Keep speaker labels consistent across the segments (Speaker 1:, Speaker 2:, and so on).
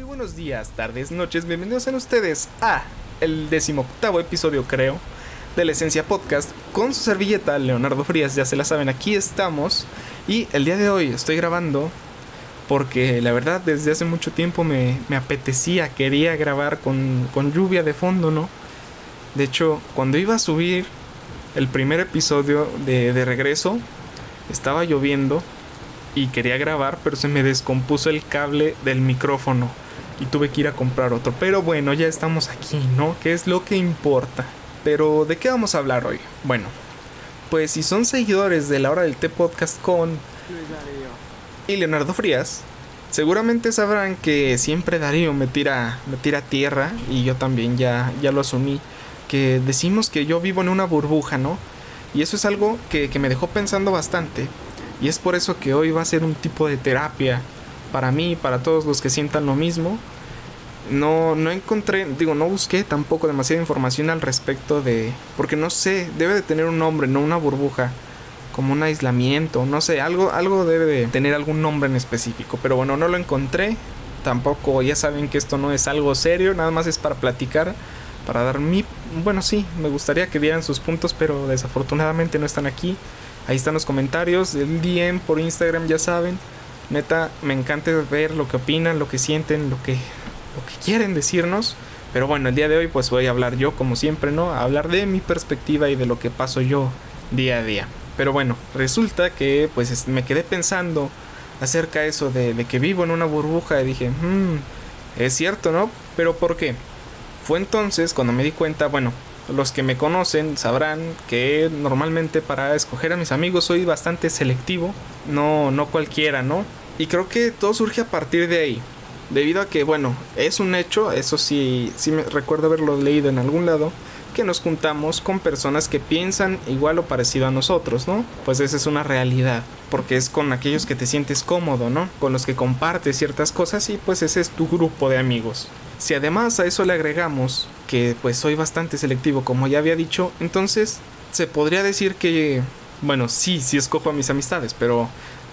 Speaker 1: Muy buenos días, tardes, noches, bienvenidos a ustedes a el decimoctavo episodio, creo, de la Esencia Podcast con su servilleta Leonardo Frías, ya se la saben, aquí estamos. Y el día de hoy estoy grabando porque la verdad desde hace mucho tiempo me, me apetecía, quería grabar con, con lluvia de fondo, ¿no? De hecho, cuando iba a subir el primer episodio de, de regreso, estaba lloviendo y quería grabar, pero se me descompuso el cable del micrófono y tuve que ir a comprar otro. Pero bueno, ya estamos aquí, ¿no? ¿Qué es lo que importa? Pero ¿de qué vamos a hablar hoy? Bueno, pues si son seguidores de la hora del T podcast con y Leonardo Frías, seguramente sabrán que siempre Darío me tira, me tira tierra y yo también ya, ya lo asumí. Que decimos que yo vivo en una burbuja, ¿no? Y eso es algo que, que me dejó pensando bastante. Y es por eso que hoy va a ser un tipo de terapia para mí, para todos los que sientan lo mismo. No, no encontré, digo, no busqué tampoco demasiada información al respecto de... Porque no sé, debe de tener un nombre, no una burbuja. Como un aislamiento, no sé, algo, algo debe de tener algún nombre en específico. Pero bueno, no lo encontré. Tampoco, ya saben que esto no es algo serio, nada más es para platicar, para dar mi... Bueno, sí, me gustaría que dieran sus puntos, pero desafortunadamente no están aquí. Ahí están los comentarios, el DM por Instagram, ya saben. Neta, me encanta ver lo que opinan, lo que sienten, lo que, lo que quieren decirnos. Pero bueno, el día de hoy pues voy a hablar yo, como siempre, ¿no? A hablar de mi perspectiva y de lo que paso yo día a día. Pero bueno, resulta que pues me quedé pensando acerca de eso de, de que vivo en una burbuja y dije, hmm, es cierto, ¿no? Pero ¿por qué? Fue entonces cuando me di cuenta, bueno, los que me conocen sabrán que normalmente para escoger a mis amigos soy bastante selectivo, no, no cualquiera, ¿no? Y creo que todo surge a partir de ahí. Debido a que, bueno, es un hecho, eso sí, sí me recuerdo haberlo leído en algún lado, que nos juntamos con personas que piensan igual o parecido a nosotros, ¿no? Pues esa es una realidad, porque es con aquellos que te sientes cómodo, ¿no? Con los que compartes ciertas cosas y pues ese es tu grupo de amigos. Si además a eso le agregamos que pues soy bastante selectivo como ya había dicho, entonces se podría decir que, bueno, sí, sí escojo a mis amistades, pero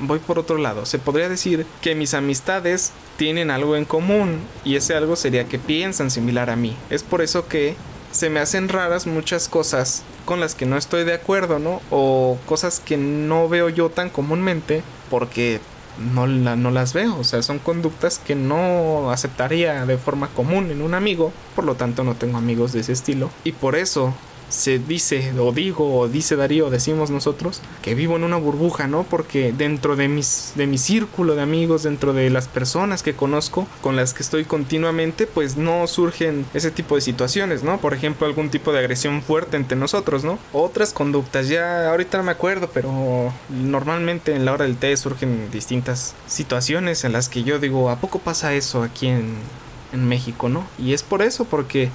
Speaker 1: voy por otro lado. Se podría decir que mis amistades tienen algo en común y ese algo sería que piensan similar a mí. Es por eso que se me hacen raras muchas cosas con las que no estoy de acuerdo, ¿no? O cosas que no veo yo tan comúnmente porque no, la, no las veo. O sea, son conductas que no aceptaría de forma común en un amigo. Por lo tanto, no tengo amigos de ese estilo. Y por eso se dice, o digo, o dice Darío, decimos nosotros, que vivo en una burbuja, ¿no? Porque dentro de, mis, de mi círculo de amigos, dentro de las personas que conozco, con las que estoy continuamente, pues no surgen ese tipo de situaciones, ¿no? Por ejemplo, algún tipo de agresión fuerte entre nosotros, ¿no? Otras conductas, ya ahorita no me acuerdo, pero normalmente en la hora del té surgen distintas situaciones en las que yo digo, ¿a poco pasa eso aquí en, en México, ¿no? Y es por eso, porque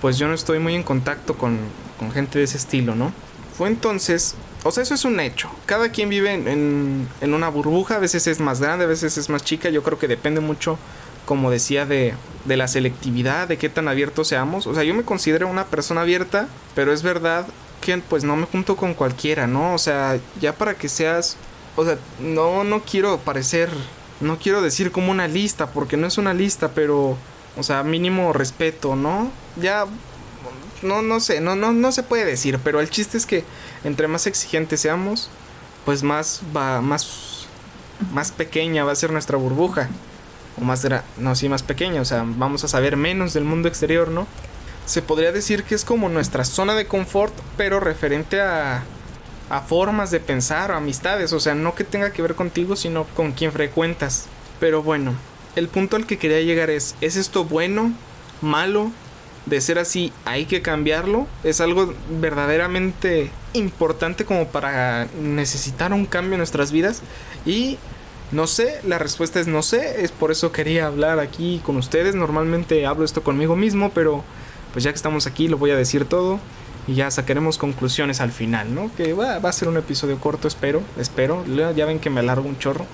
Speaker 1: pues yo no estoy muy en contacto con, con gente de ese estilo, ¿no? Fue entonces, o sea, eso es un hecho. Cada quien vive en, en, una burbuja, a veces es más grande, a veces es más chica. Yo creo que depende mucho, como decía, de, de la selectividad, de qué tan abiertos seamos. O sea, yo me considero una persona abierta, pero es verdad que pues no me junto con cualquiera, ¿no? O sea, ya para que seas, o sea, no, no quiero parecer, no quiero decir como una lista, porque no es una lista, pero, o sea, mínimo respeto, ¿no? Ya no, no sé, no, no, no se puede decir, pero el chiste es que entre más exigentes seamos, pues más va, más, más pequeña va a ser nuestra burbuja. O más, no, sí, más pequeña, o sea, vamos a saber menos del mundo exterior, ¿no? Se podría decir que es como nuestra zona de confort, pero referente a, a formas de pensar o amistades, o sea, no que tenga que ver contigo, sino con quien frecuentas. Pero bueno, el punto al que quería llegar es, ¿es esto bueno? ¿Malo? De ser así hay que cambiarlo. Es algo verdaderamente importante como para necesitar un cambio en nuestras vidas. Y no sé, la respuesta es no sé. Es por eso quería hablar aquí con ustedes. Normalmente hablo esto conmigo mismo, pero pues ya que estamos aquí lo voy a decir todo. Y ya sacaremos conclusiones al final, ¿no? Que va, va a ser un episodio corto, espero, espero. Ya ven que me alargo un chorro.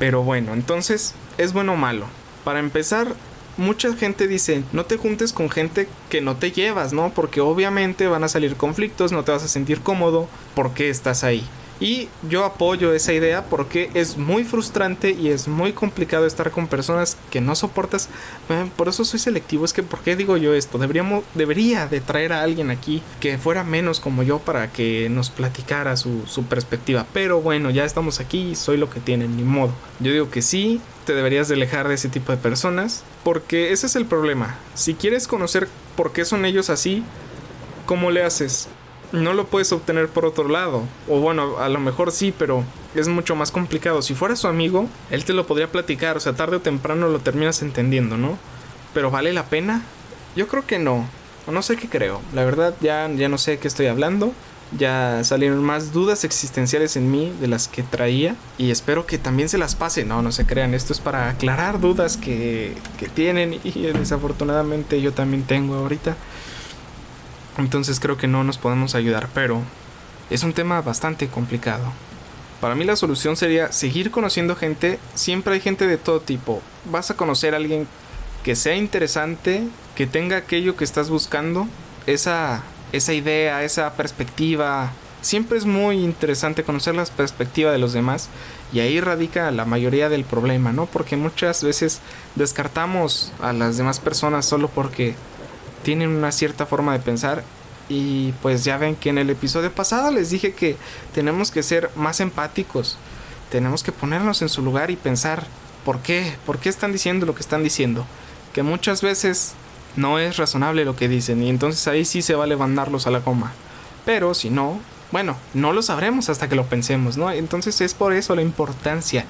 Speaker 1: Pero bueno, entonces, ¿es bueno o malo? Para empezar, mucha gente dice, no te juntes con gente que no te llevas, ¿no? Porque obviamente van a salir conflictos, no te vas a sentir cómodo porque estás ahí. Y yo apoyo esa idea porque es muy frustrante y es muy complicado estar con personas que no soportas. Por eso soy selectivo. Es que, ¿por qué digo yo esto? Deberíamos, debería de traer a alguien aquí que fuera menos como yo para que nos platicara su, su perspectiva. Pero bueno, ya estamos aquí soy lo que tienen, ni modo. Yo digo que sí, te deberías de alejar de ese tipo de personas. Porque ese es el problema. Si quieres conocer por qué son ellos así, ¿cómo le haces? No lo puedes obtener por otro lado. O bueno, a lo mejor sí, pero es mucho más complicado. Si fuera su amigo, él te lo podría platicar, o sea, tarde o temprano lo terminas entendiendo, ¿no? Pero ¿vale la pena? Yo creo que no. O no sé qué creo. La verdad ya, ya no sé qué estoy hablando. Ya salieron más dudas existenciales en mí de las que traía. Y espero que también se las pase. No, no se crean. Esto es para aclarar dudas que, que tienen. Y desafortunadamente yo también tengo ahorita. Entonces creo que no nos podemos ayudar. Pero es un tema bastante complicado. Para mí la solución sería seguir conociendo gente. Siempre hay gente de todo tipo. Vas a conocer a alguien que sea interesante, que tenga aquello que estás buscando, esa, esa idea, esa perspectiva. Siempre es muy interesante conocer la perspectiva de los demás y ahí radica la mayoría del problema, ¿no? Porque muchas veces descartamos a las demás personas solo porque tienen una cierta forma de pensar y pues ya ven que en el episodio pasado les dije que tenemos que ser más empáticos. Tenemos que ponernos en su lugar y pensar por qué, por qué están diciendo lo que están diciendo. Que muchas veces no es razonable lo que dicen y entonces ahí sí se va a levantarlos a la coma. Pero si no, bueno, no lo sabremos hasta que lo pensemos, ¿no? Entonces es por eso la importancia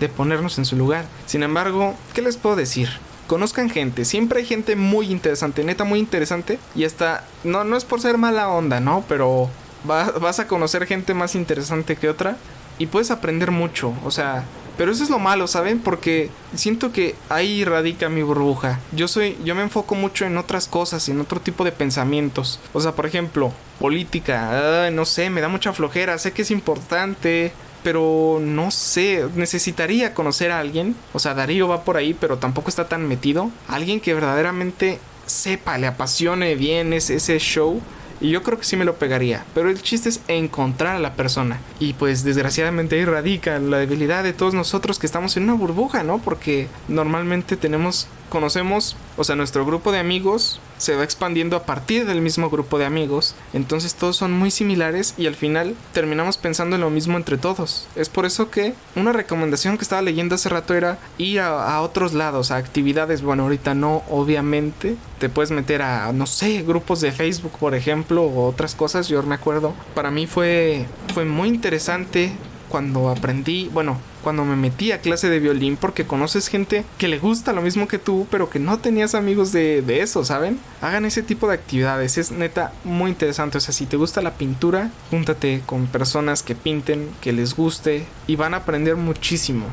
Speaker 1: de ponernos en su lugar. Sin embargo, ¿qué les puedo decir? Conozcan gente. Siempre hay gente muy interesante, neta muy interesante. Y hasta, no, no es por ser mala onda, ¿no? Pero vas a conocer gente más interesante que otra. Y puedes aprender mucho, o sea... Pero eso es lo malo, ¿saben? Porque siento que ahí radica mi burbuja. Yo soy, yo me enfoco mucho en otras cosas, en otro tipo de pensamientos. O sea, por ejemplo, política, no sé, me da mucha flojera, sé que es importante, pero no sé, necesitaría conocer a alguien. O sea, Darío va por ahí, pero tampoco está tan metido. Alguien que verdaderamente sepa, le apasione bien ese, ese show y yo creo que sí me lo pegaría. Pero el chiste es encontrar a la persona. Y pues desgraciadamente ahí radica la debilidad de todos nosotros que estamos en una burbuja, ¿no? Porque normalmente tenemos, conocemos, o sea, nuestro grupo de amigos se va expandiendo a partir del mismo grupo de amigos. Entonces todos son muy similares y al final terminamos pensando en lo mismo entre todos. Es por eso que una recomendación que estaba leyendo hace rato era ir a, a otros lados, a actividades. Bueno, ahorita no, obviamente. Te puedes meter a, no sé, grupos de Facebook, por ejemplo, o otras cosas. Yo me acuerdo. Para mí fue, fue muy interesante cuando aprendí, bueno, cuando me metí a clase de violín porque conoces gente que le gusta lo mismo que tú, pero que no tenías amigos de, de eso, ¿saben? Hagan ese tipo de actividades, es neta muy interesante. O sea, si te gusta la pintura, júntate con personas que pinten, que les guste y van a aprender muchísimo.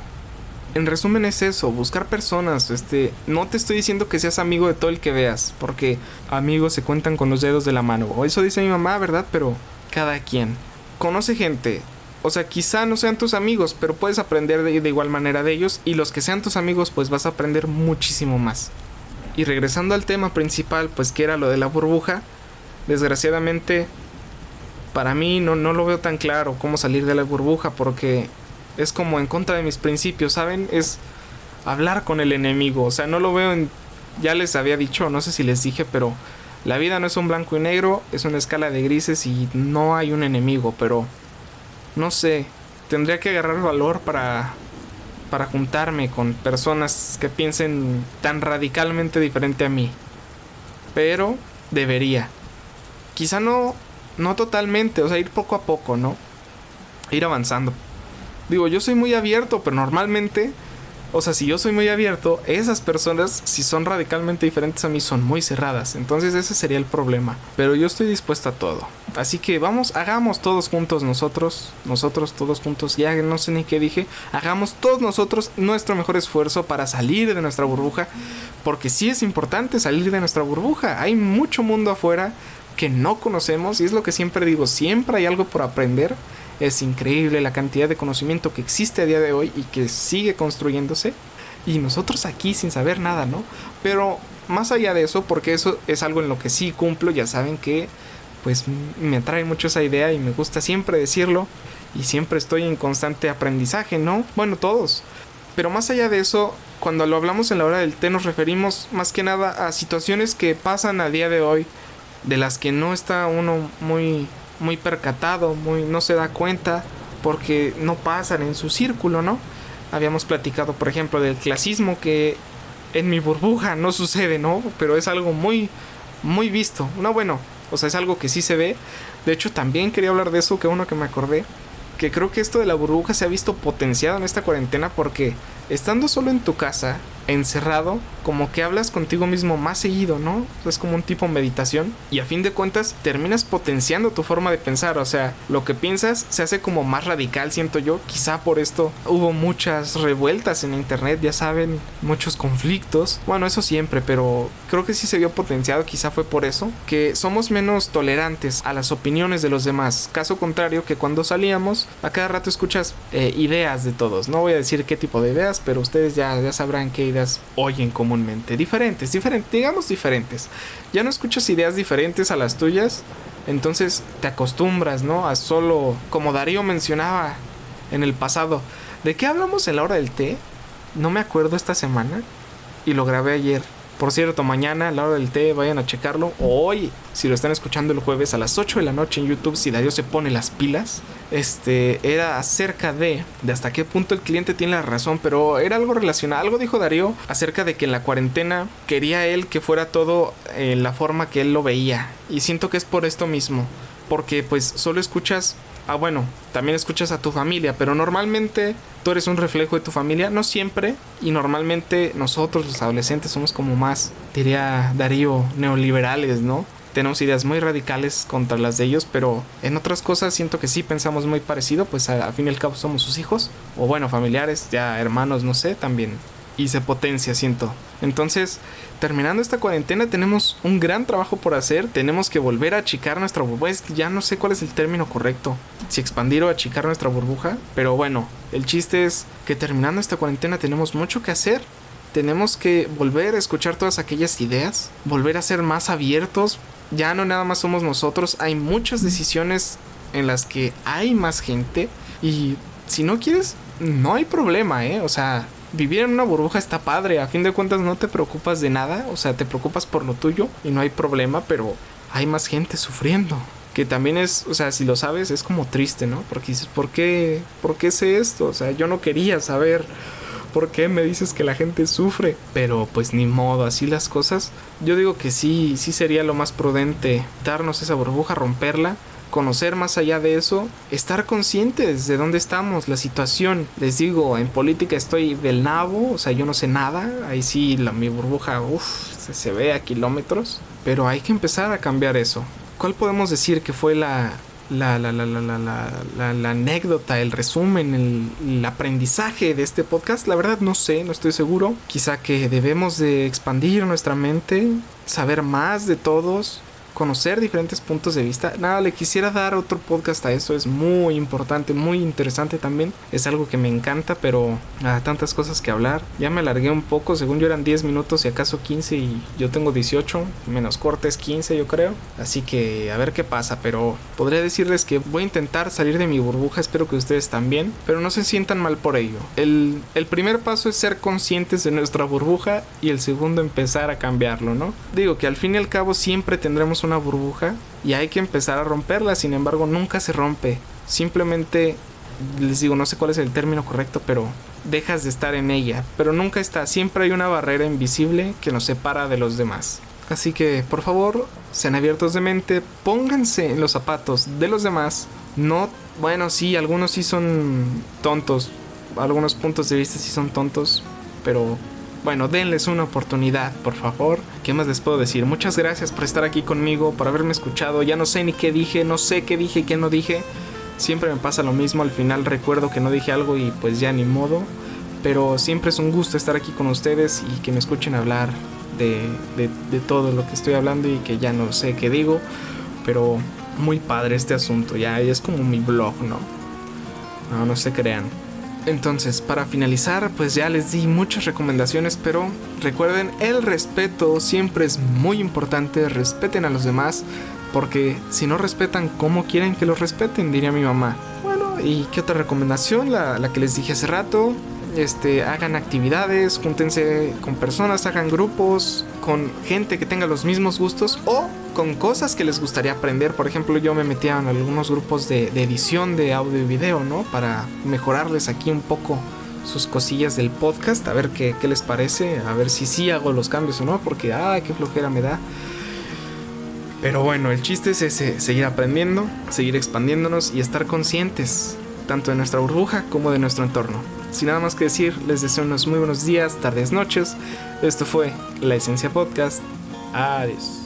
Speaker 1: En resumen es eso, buscar personas, este, no te estoy diciendo que seas amigo de todo el que veas, porque amigos se cuentan con los dedos de la mano, o eso dice mi mamá, ¿verdad? Pero cada quien. Conoce gente, o sea, quizá no sean tus amigos, pero puedes aprender de, igual manera de ellos y los que sean tus amigos pues vas a aprender muchísimo más. Y regresando al tema principal, pues que era lo de la burbuja, desgraciadamente para mí no, no lo veo tan claro cómo salir de la burbuja porque es como en contra de mis principios, ¿saben? Es hablar con el enemigo, o sea, no lo veo en... Ya les había dicho, no sé si les dije, pero la vida no es un blanco y negro, es una escala de grises y no hay un enemigo, pero no sé, tendría que agarrar valor para para juntarme con personas que piensen tan radicalmente diferente a mí. Pero debería. Quizá no no totalmente, o sea, ir poco a poco, ¿no? Ir avanzando. Digo, yo soy muy abierto, pero normalmente o sea, si yo soy muy abierto, esas personas, si son radicalmente diferentes a mí, son muy cerradas. Entonces ese sería el problema. Pero yo estoy dispuesta a todo. Así que vamos, hagamos todos juntos nosotros, nosotros todos juntos, ya no sé ni qué dije, hagamos todos nosotros nuestro mejor esfuerzo para salir de nuestra burbuja. Porque sí es importante salir de nuestra burbuja. Hay mucho mundo afuera que no conocemos y es lo que siempre digo, siempre hay algo por aprender es increíble la cantidad de conocimiento que existe a día de hoy y que sigue construyéndose. Y nosotros aquí sin saber nada, ¿no? Pero más allá de eso, porque eso es algo en lo que sí cumplo, ya saben que pues me atrae mucho esa idea y me gusta siempre decirlo y siempre estoy en constante aprendizaje, ¿no? Bueno, todos. Pero más allá de eso, cuando lo hablamos en la hora del té nos referimos más que nada a situaciones que pasan a día de hoy, de las que no está uno muy, muy percatado, muy, no se da cuenta, porque no pasan en su círculo, ¿no? Habíamos platicado, por ejemplo, del clasismo que en mi burbuja no sucede, ¿no? Pero es algo muy, muy visto. No, bueno, o sea, es algo que sí se ve. De hecho, también quería hablar de eso, que uno que me acordé que creo que esto de la burbuja se ha visto potenciado en esta cuarentena porque estando solo en tu casa, encerrado, como que hablas contigo mismo más seguido, ¿no? Es como un tipo meditación y a fin de cuentas terminas potenciando tu forma de pensar, o sea, lo que piensas se hace como más radical, siento yo, quizá por esto hubo muchas revueltas en internet, ya saben, muchos conflictos, bueno, eso siempre, pero creo que sí se vio potenciado, quizá fue por eso, que somos menos tolerantes a las opiniones de los demás, caso contrario que cuando salíamos, a cada rato escuchas eh, ideas de todos, no voy a decir qué tipo de ideas, pero ustedes ya, ya sabrán qué oyen comúnmente. Diferentes, diferentes, digamos diferentes. Ya no escuchas ideas diferentes a las tuyas, entonces te acostumbras, ¿no? A solo, como Darío mencionaba en el pasado, ¿de qué hablamos en la hora del té? No me acuerdo esta semana y lo grabé ayer. Por cierto, mañana a la hora del té vayan a checarlo. O hoy, si lo están escuchando el jueves a las 8 de la noche en YouTube, si Darío se pone las pilas. Este era acerca de, hasta qué punto el cliente tiene la razón, pero era algo relacionado. Algo dijo Darío acerca de que en la cuarentena quería él que fuera todo en la forma que él lo veía. Y siento que es por esto mismo. Porque pues solo escuchas Ah, bueno, también escuchas a tu familia, pero normalmente tú eres un reflejo de tu familia, no siempre, y normalmente nosotros los adolescentes somos como más, diría Darío, neoliberales, ¿no? Tenemos ideas muy radicales contra las de ellos, pero en otras cosas siento que sí pensamos muy parecido, pues al fin y al cabo somos sus hijos, o bueno, familiares, ya hermanos, no sé, también y se potencia, siento. Entonces, terminando esta cuarentena tenemos un gran trabajo por hacer, tenemos que volver a achicar nuestra burbuja, ya no sé cuál es el término correcto, si expandir o achicar nuestra burbuja, pero bueno, el chiste es que terminando esta cuarentena tenemos mucho que hacer, tenemos que volver a escuchar todas aquellas ideas, volver a ser más abiertos, ya no nada más somos nosotros, hay muchas decisiones en las que hay más gente y si no quieres, no hay problema, ¿eh? O sea, vivir en una burbuja está padre, a fin de cuentas no te preocupas de nada, o sea, te preocupas por lo tuyo y no hay problema, pero hay más gente sufriendo. Que también es, o sea, si lo sabes, es como triste, ¿no? Porque dices, ¿por qué? ¿Por qué sé esto? O sea, yo no quería saber. ¿Por qué me dices que la gente sufre? Pero pues ni modo, así las cosas. Yo digo que sí, sí sería lo más prudente darnos esa burbuja, romperla conocer más allá de eso, estar conscientes de dónde estamos, la situación. Les digo, en política estoy del nabo, o sea, yo no sé nada, ahí sí la, mi burbuja, uff, se, ve a kilómetros, pero hay que empezar a cambiar eso. ¿Cuál podemos decir que fue la, la, la, la, la, anécdota, el resumen, el, el, aprendizaje de este podcast, la verdad no sé, no estoy seguro. Quizá que debemos de expandir nuestra mente, saber más de todos, conocer diferentes puntos de vista. Nada, le quisiera dar otro podcast a eso, es muy importante, muy interesante también. Es algo que me encanta, pero a tantas cosas que hablar. Ya me alargué un poco, según yo eran 10 minutos y acaso 15 y yo tengo 18, menos cortes 15 yo creo. Así que a ver qué pasa, pero podría decirles que voy a intentar salir de mi burbuja, espero que ustedes también, pero no se sientan mal por ello. El, el primer paso es ser conscientes de nuestra burbuja y el segundo empezar a cambiarlo, ¿no? Digo que al fin y al cabo siempre tendremos una burbuja y hay que empezar a romperla, sin embargo nunca se rompe, simplemente les digo, no sé cuál es el término correcto, pero dejas de estar en ella, pero nunca está, siempre hay una barrera invisible que nos separa de los demás. Así que, por favor, sean abiertos de mente, pónganse en los zapatos de los demás. No, bueno, sí, algunos sí son tontos, algunos puntos de vista sí son tontos, pero bueno, denles una oportunidad, por favor. ¿Qué más les puedo decir? Muchas gracias por estar aquí conmigo, por haberme escuchado. Ya no sé ni qué dije, no sé qué dije y qué no dije. Siempre me pasa lo mismo, al final recuerdo que no dije algo y pues ya ni modo. Pero siempre es un gusto estar aquí con ustedes y que me escuchen hablar de, de, todo lo que estoy hablando y que ya no sé qué digo. Pero muy padre este asunto, ya es como mi blog, ¿no? No, no se crean. Entonces, para finalizar, pues ya les di muchas recomendaciones, pero recuerden, el respeto siempre es muy importante, respeten a los demás, porque si no respetan, ¿cómo quieren que los respeten? Diría mi mamá. Bueno, ¿y qué otra recomendación? La, que les dije hace rato. Este, hagan actividades, júntense con personas, hagan grupos, con gente que tenga los mismos gustos o con cosas que les gustaría aprender. Por ejemplo, yo me metía en algunos grupos de, edición de audio y video, ¿no? Para mejorarles aquí un poco sus cosillas del podcast, a ver qué, qué les parece, a ver si sí hago los cambios o no, porque, ay, qué flojera me da. Pero bueno, el chiste es ese, seguir aprendiendo, seguir expandiéndonos y estar conscientes tanto de nuestra burbuja como de nuestro entorno. Sin nada más que decir, les deseo unos muy buenos días, tardes, noches. Esto fue La Esencia Podcast. Adiós.